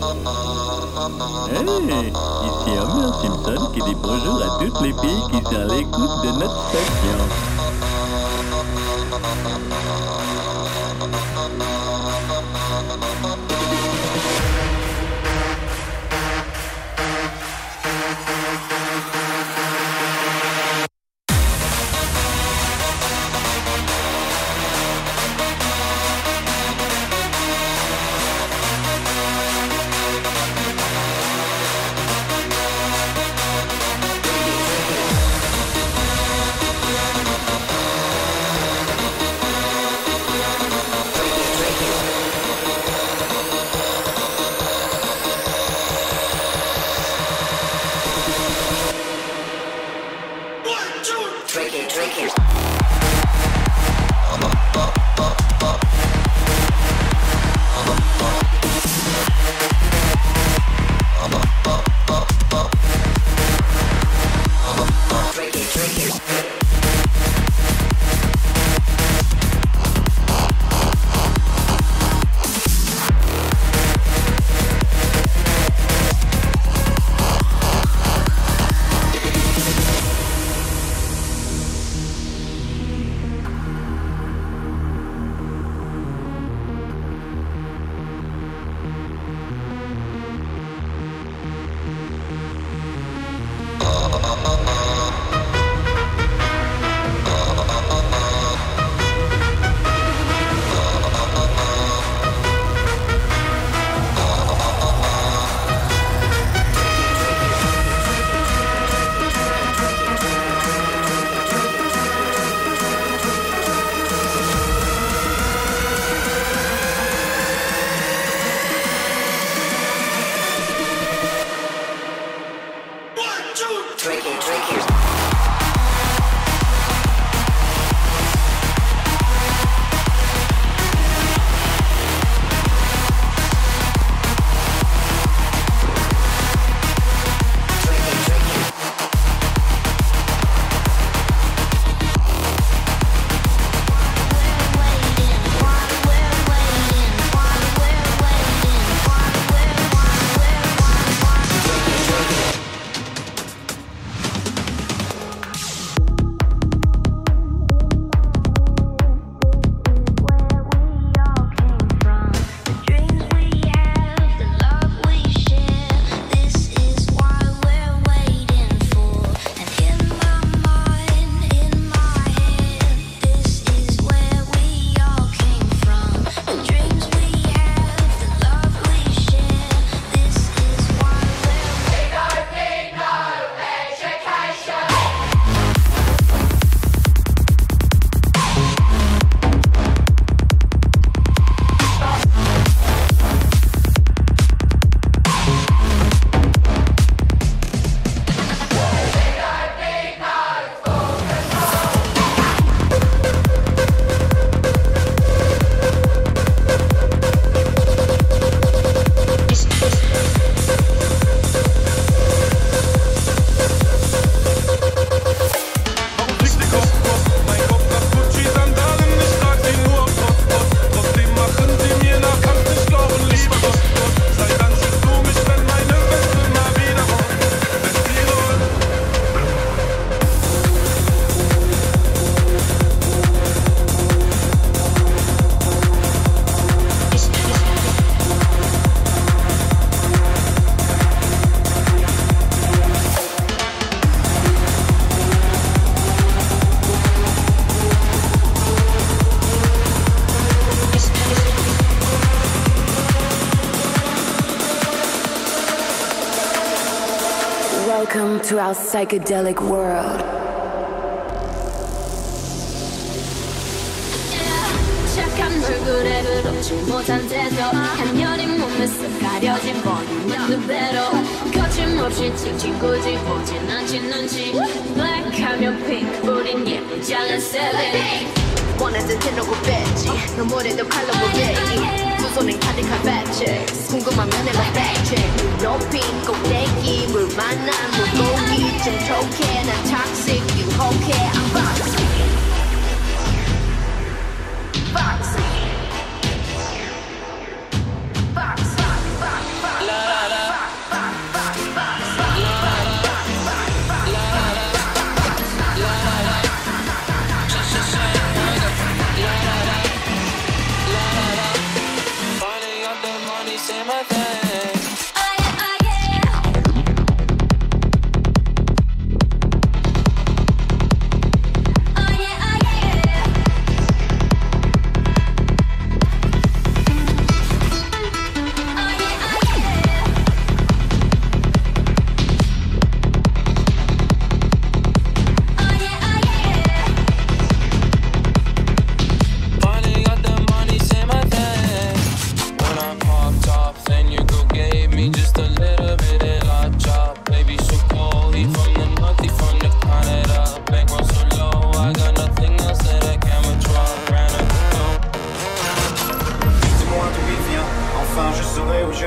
Hey, ici Homer Simpson qui dit bonjour à toutes les filles qui sont à l'écoute de notre station. psychedelic world. 착한 얼굴에 그렇지 못한 태도 한여린 몸에서 가려진 뻔한 눈배로 거침없이 칭칭꾸지 보진 않지 눈치 블랙하면 핑크 우린 예쁘장한 셀레리 원하는 대놓고 뺐지 너무래도 칼로고 배기 두 손엔 가득한 배치 궁금하면 내가 배치 높이 꼭대기 물 만난 물고기 좀 톡해 난 toxic 유혹해. I'm boxy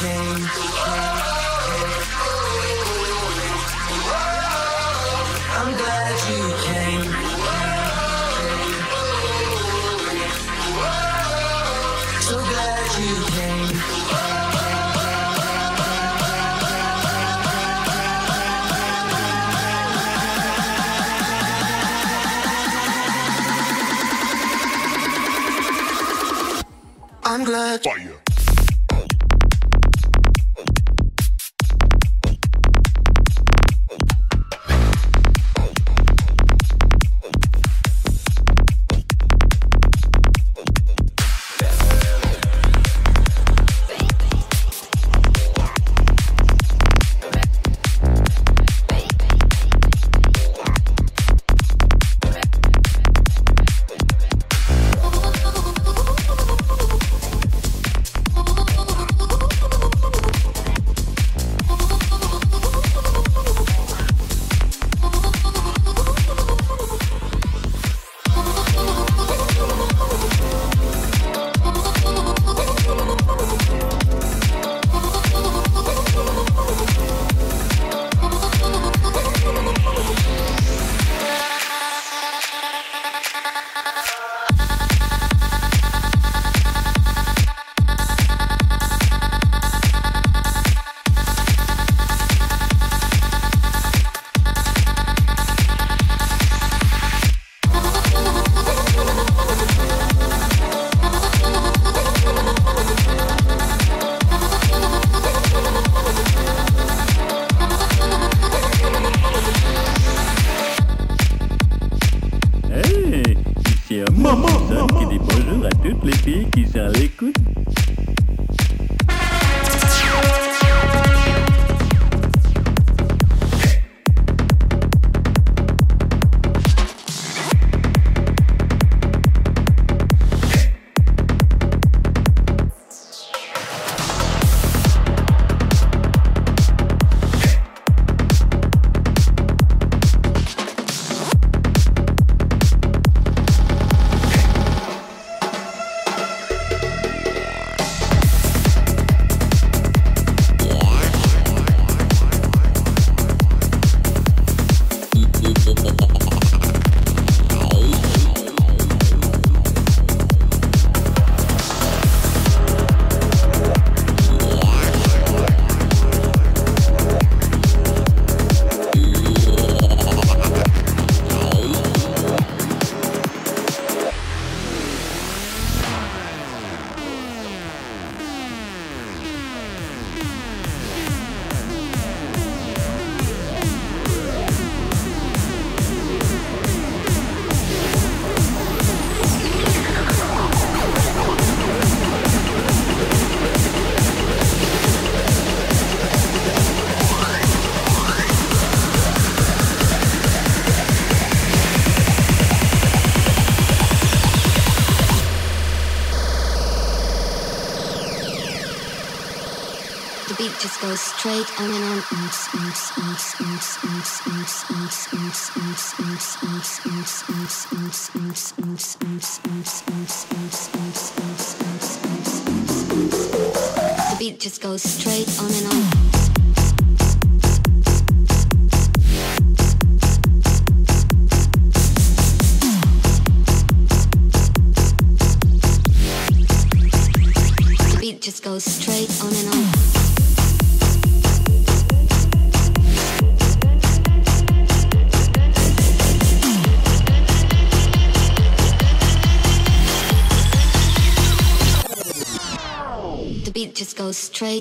change. Oops, oops, oops, oops. The beat just goes straight on and on.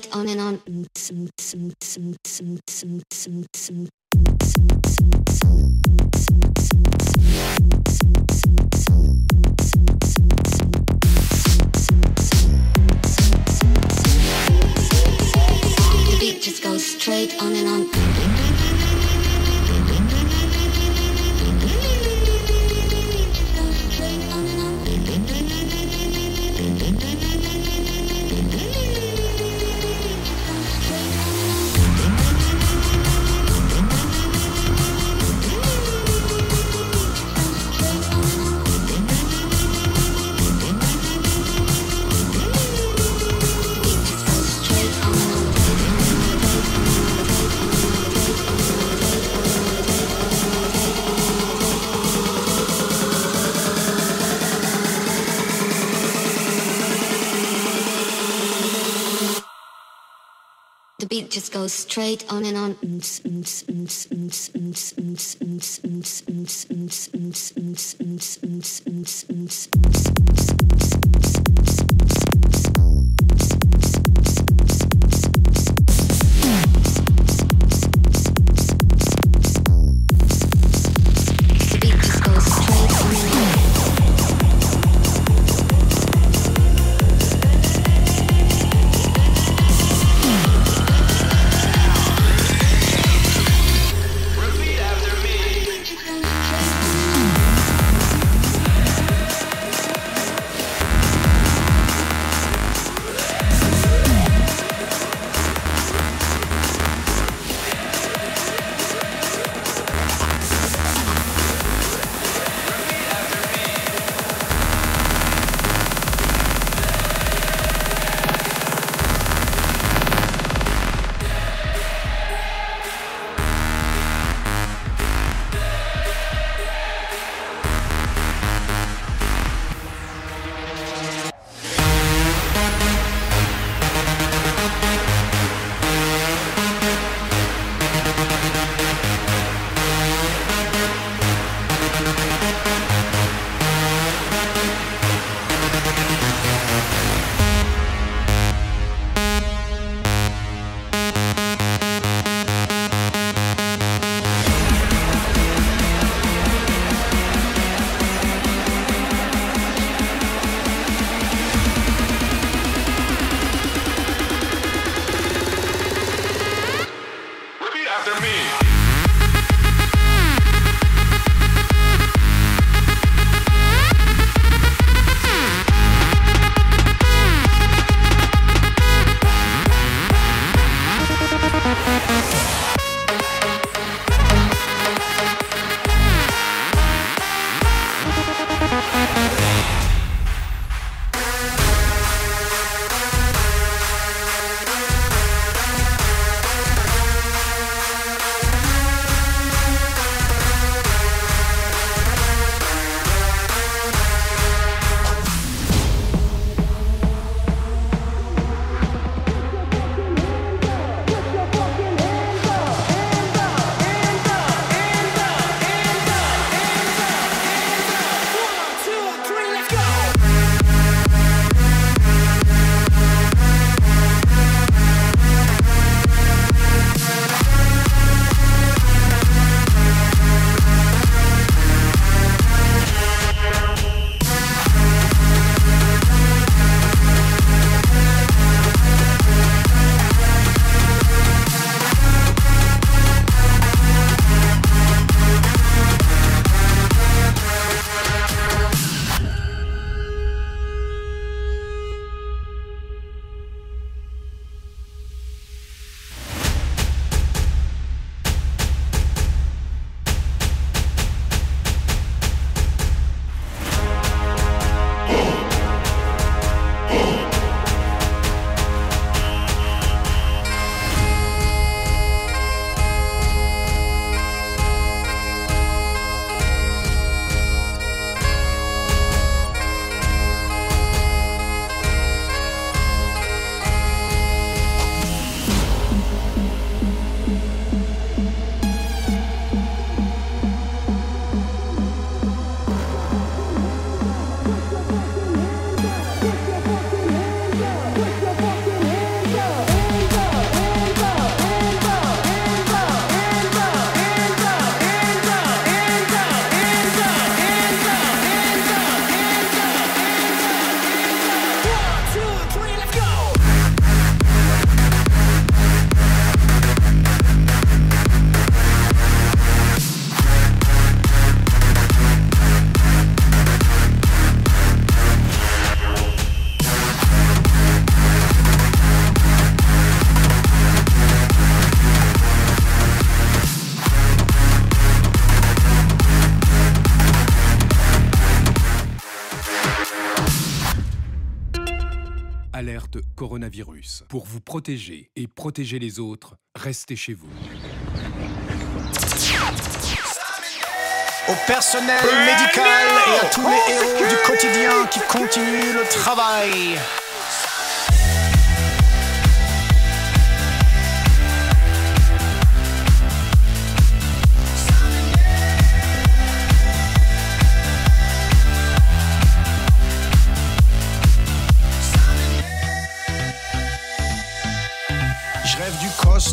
Straight on and on. Just goes straight on and on. Just goes straight on and on. Pour vous protéger et protéger les autres, restez chez vous. Au personnel médical et à tous les héros du quotidien qui continuent le travail.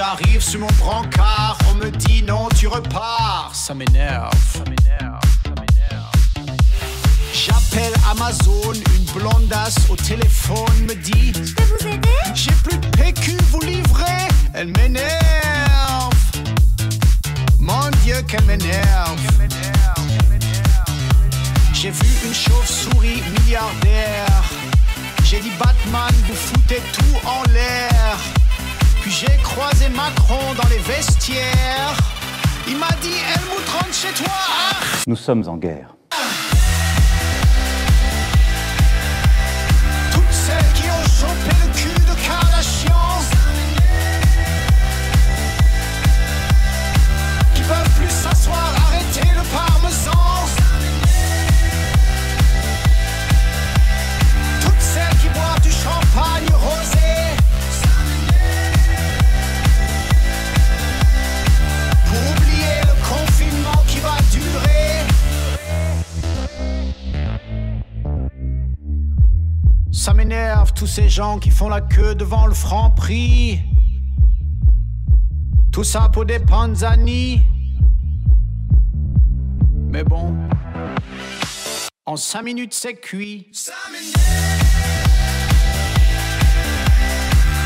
J'arrive sur mon brancard, on me dit non, tu repars. Ça m'énerve. Ça m'énerve. Ça m'énerve. J'appelle Amazon, une blondasse au téléphone me dit Je peux vous aider? J'ai plus de PQ, vous livrez? Elle m'énerve. Mon Dieu, qu'elle m'énerve. J'ai vu une chauve-souris milliardaire. J'ai dit Batman, vous foutez tout en l'air. Puis j'ai croisé Macron dans les vestiaires. Il m'a dit Helmut rentre chez toi. Nous sommes en guerre. Ça m'énerve tous ces gens qui font la queue devant le franc prix. Tout ça pour des panzani. Mais bon, en cinq minutes c'est cuit.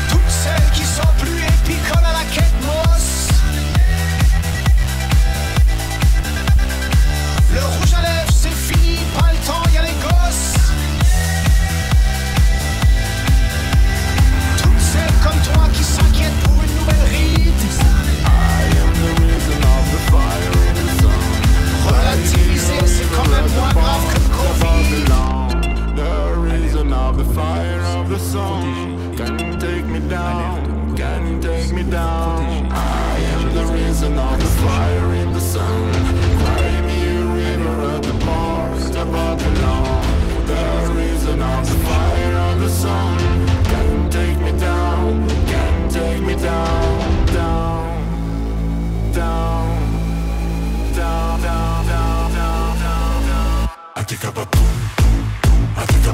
Toutes celles qui sont plus épicoles à la quête mosse. The reason of the fire of the can take me down, can take me down. I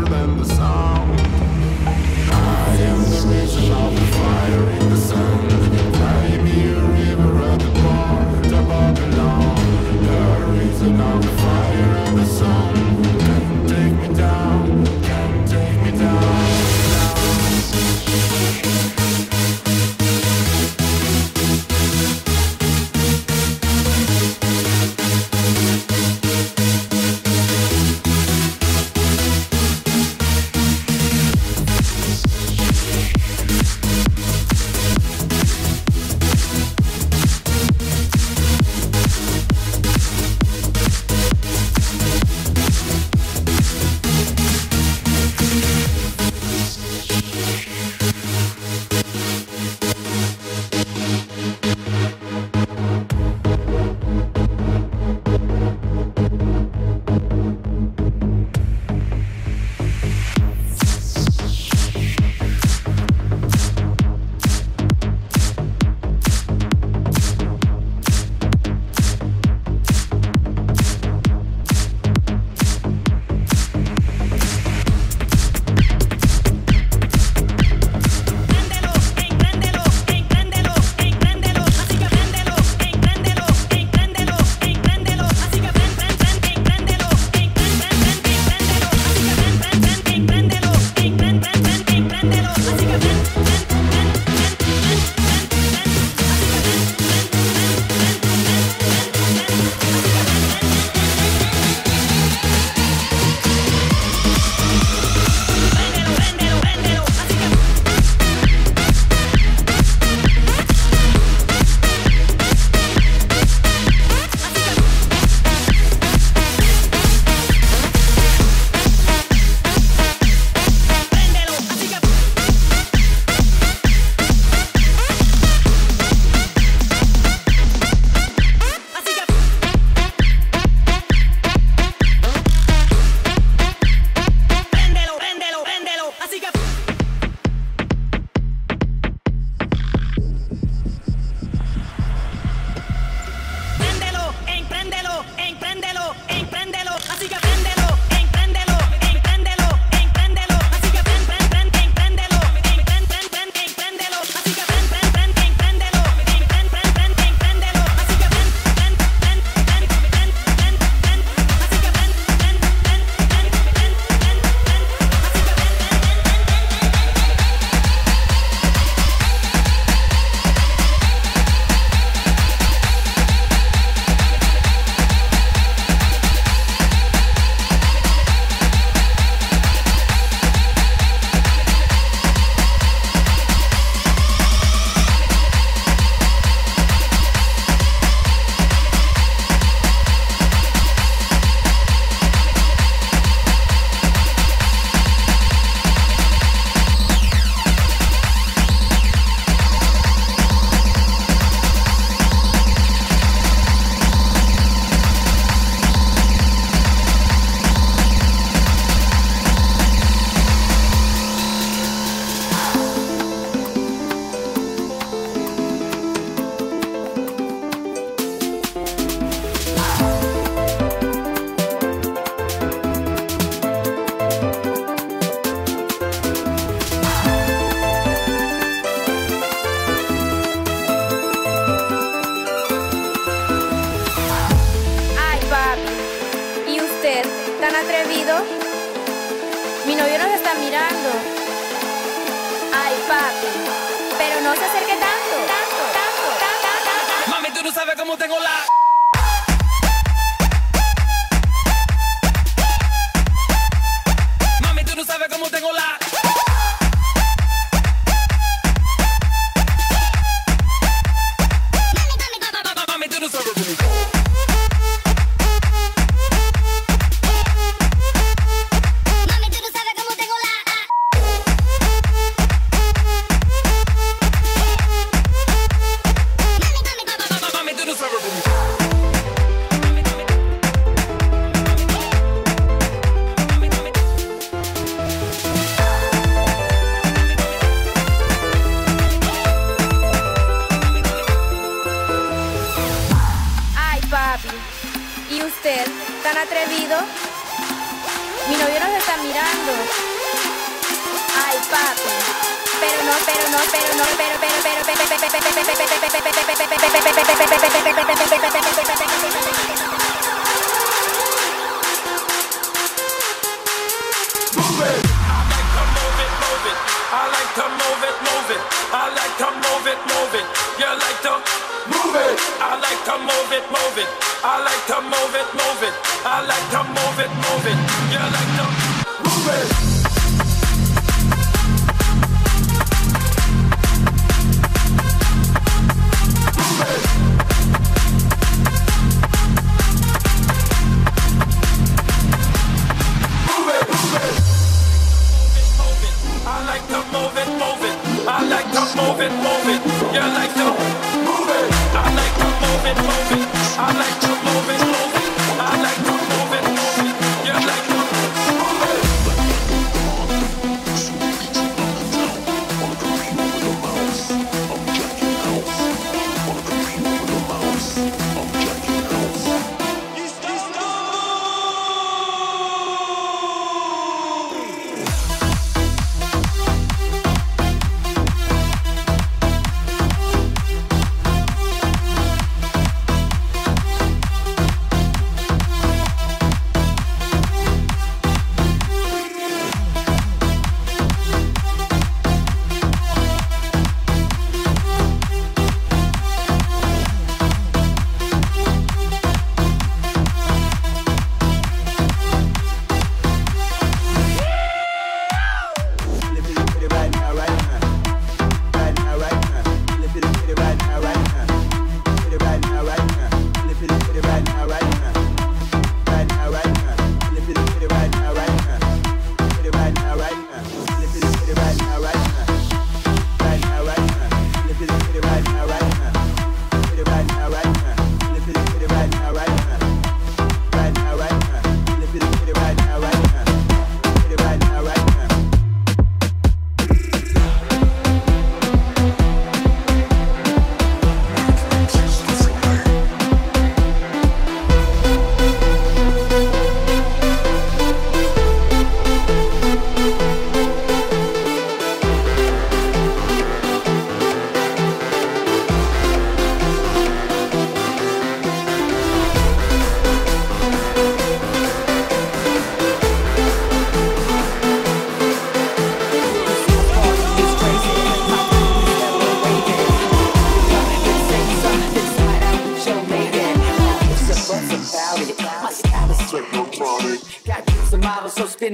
than the sound. Mirando. Ay, papi, pero no se acerque tanto, tanto, tanto, tanto, tanto. Mami, tú no sabes cómo tengo la. Mami, tú no sabes cómo tengo la.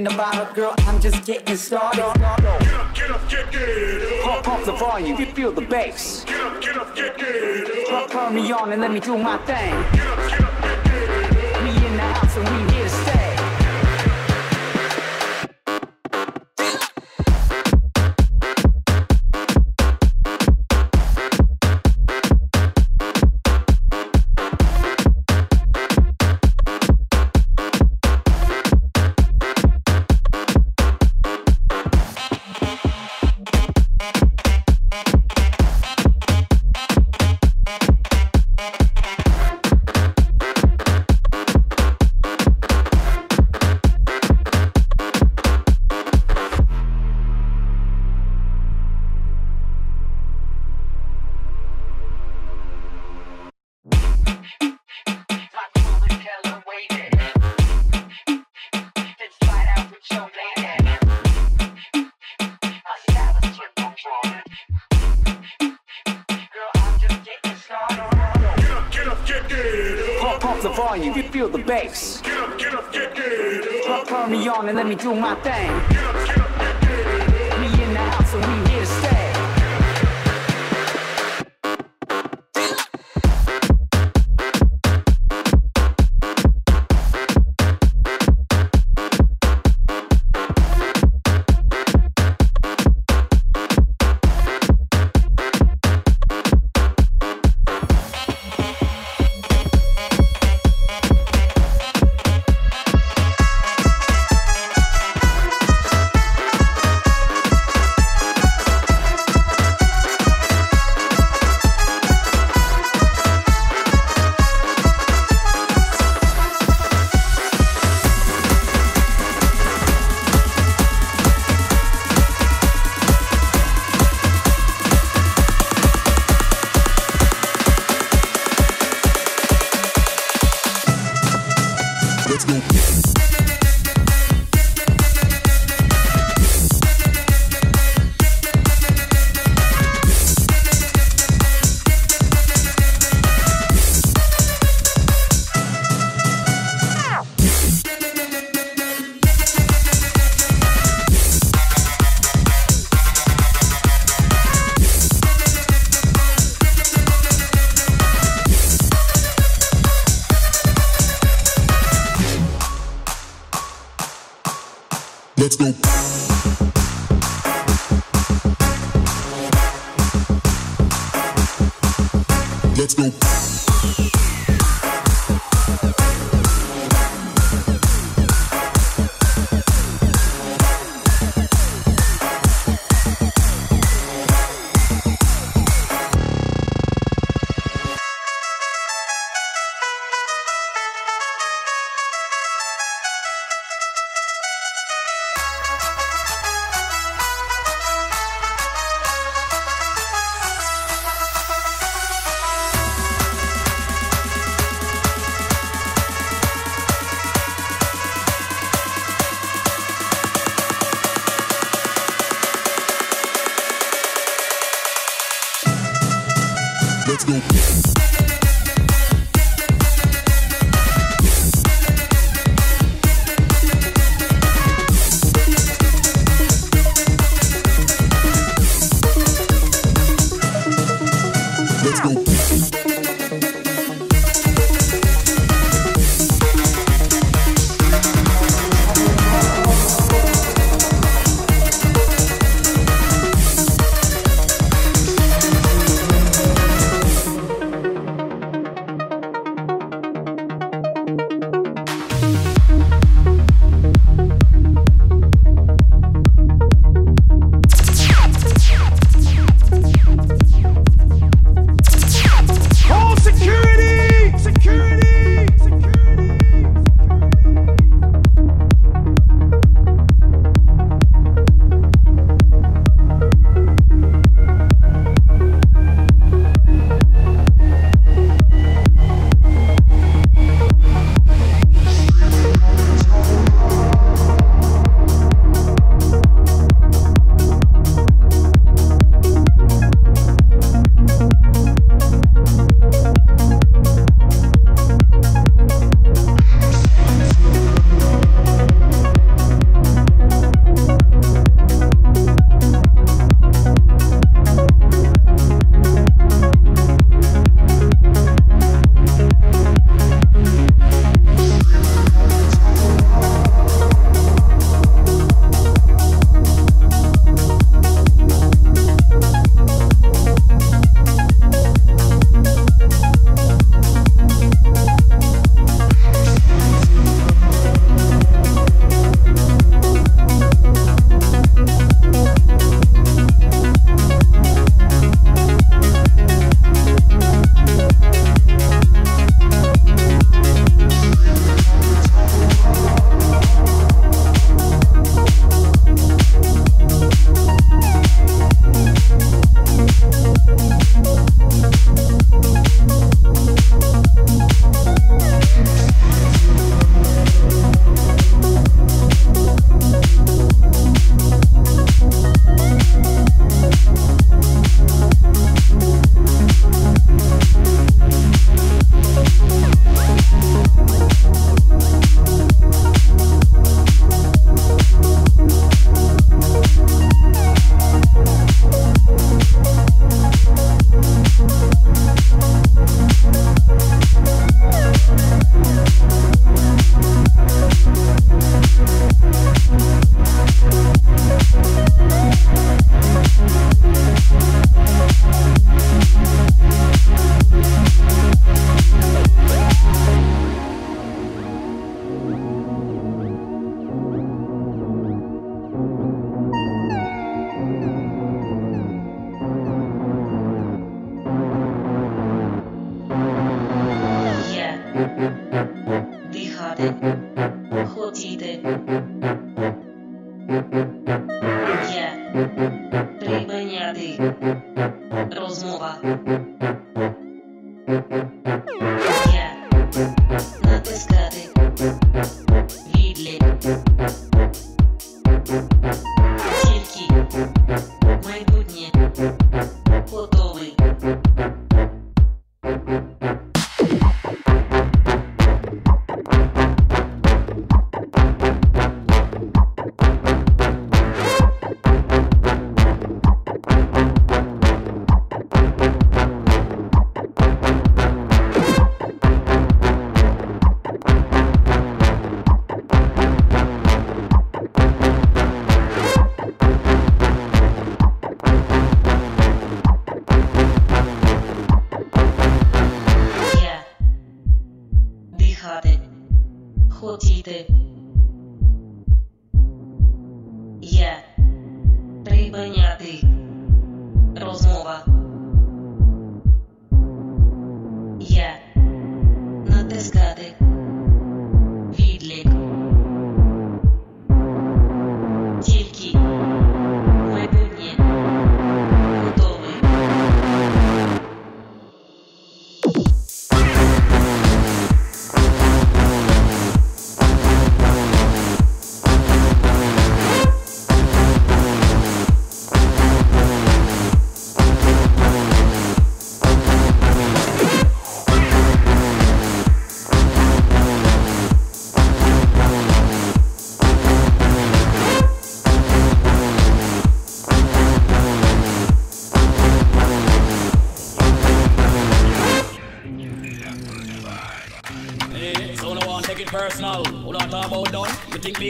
Spin the bottle, girl. I'm just getting started. Get up, get up, get, get Pump, the volume, you feel the bass. Get up, get up, get, get Turn, turn me on and let me do my thing. Get up, get up, get, get We in the house and we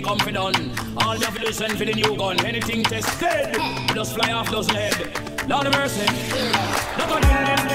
we come for done. All the village send for the new gun. Anything tested, just fly off, those head. Lord of mercy. not on them,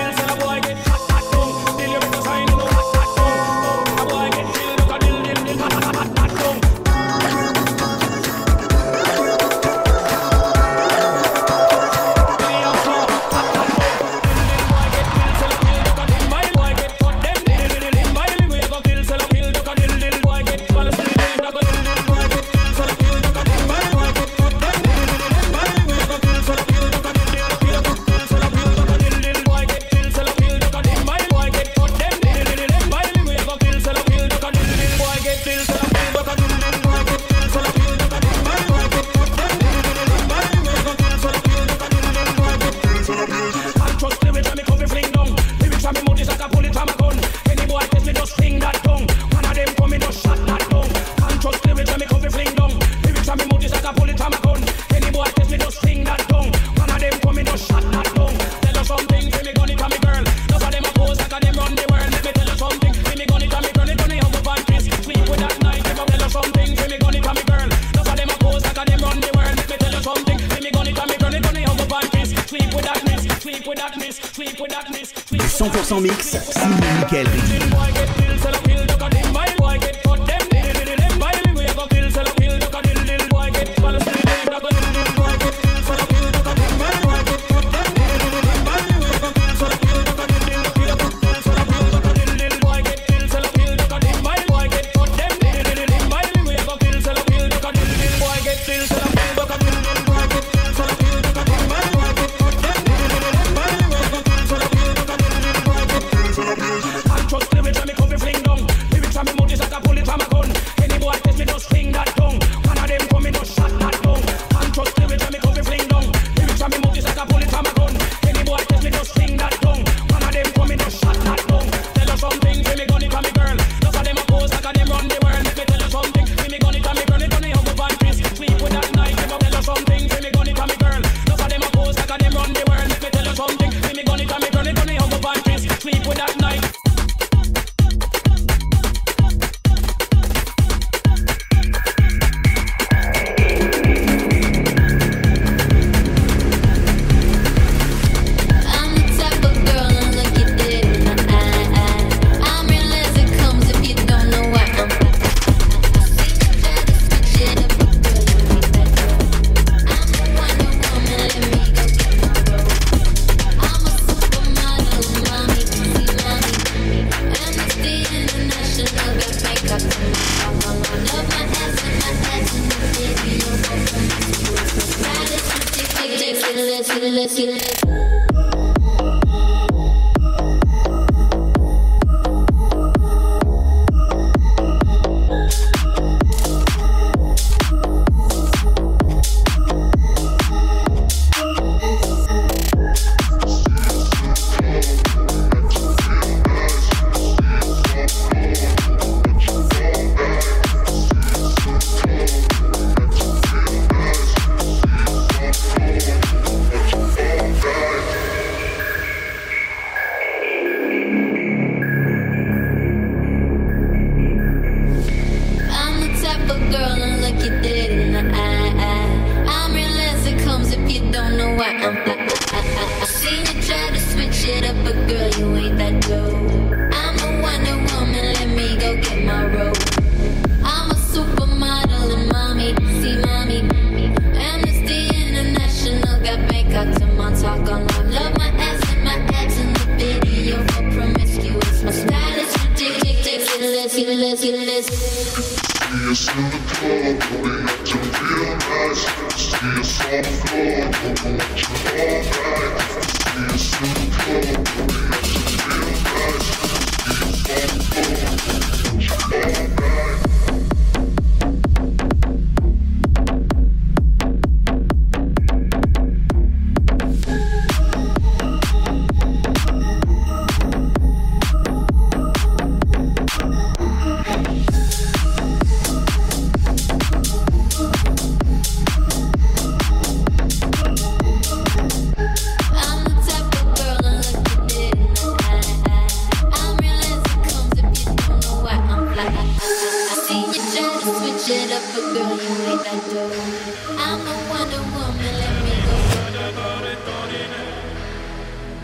100% mix, signé Michael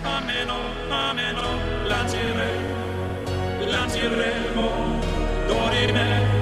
Ameno, ameno, lancire, lanciremo, dorime.